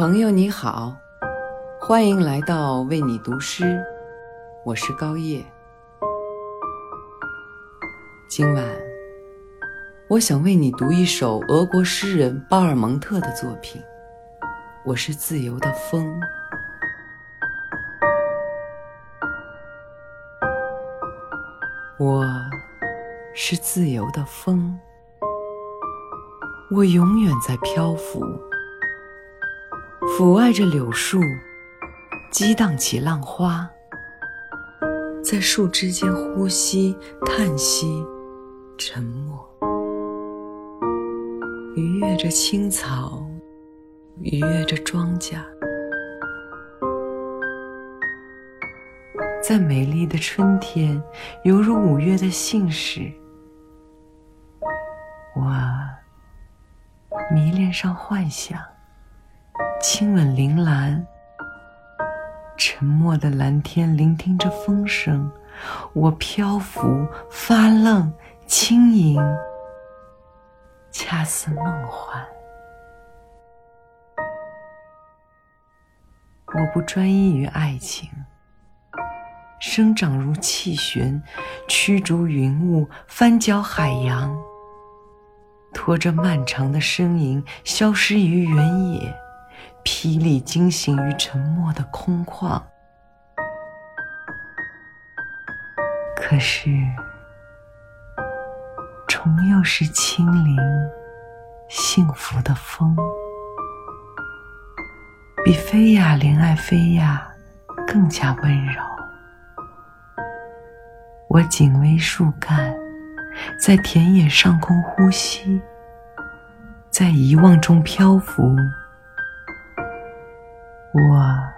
朋友你好，欢迎来到为你读诗，我是高叶。今晚，我想为你读一首俄国诗人巴尔蒙特的作品。我是自由的风，我是自由的风，我永远在漂浮。抚爱着柳树，激荡起浪花，在树枝间呼吸、叹息、沉默，愉悦着青草，愉悦着庄稼，在美丽的春天，犹如五月的信使，我迷恋上幻想。亲吻铃兰，沉默的蓝天聆听着风声，我漂浮发愣，轻盈，恰似梦幻。我不专一于爱情，生长如气旋，驱逐云雾，翻搅海洋，拖着漫长的身影，消失于原野。霹雳惊醒于沉默的空旷，可是，重又是清灵、幸福的风，比菲亚怜爱菲亚更加温柔。我紧偎树干，在田野上空呼吸，在遗忘中漂浮。我。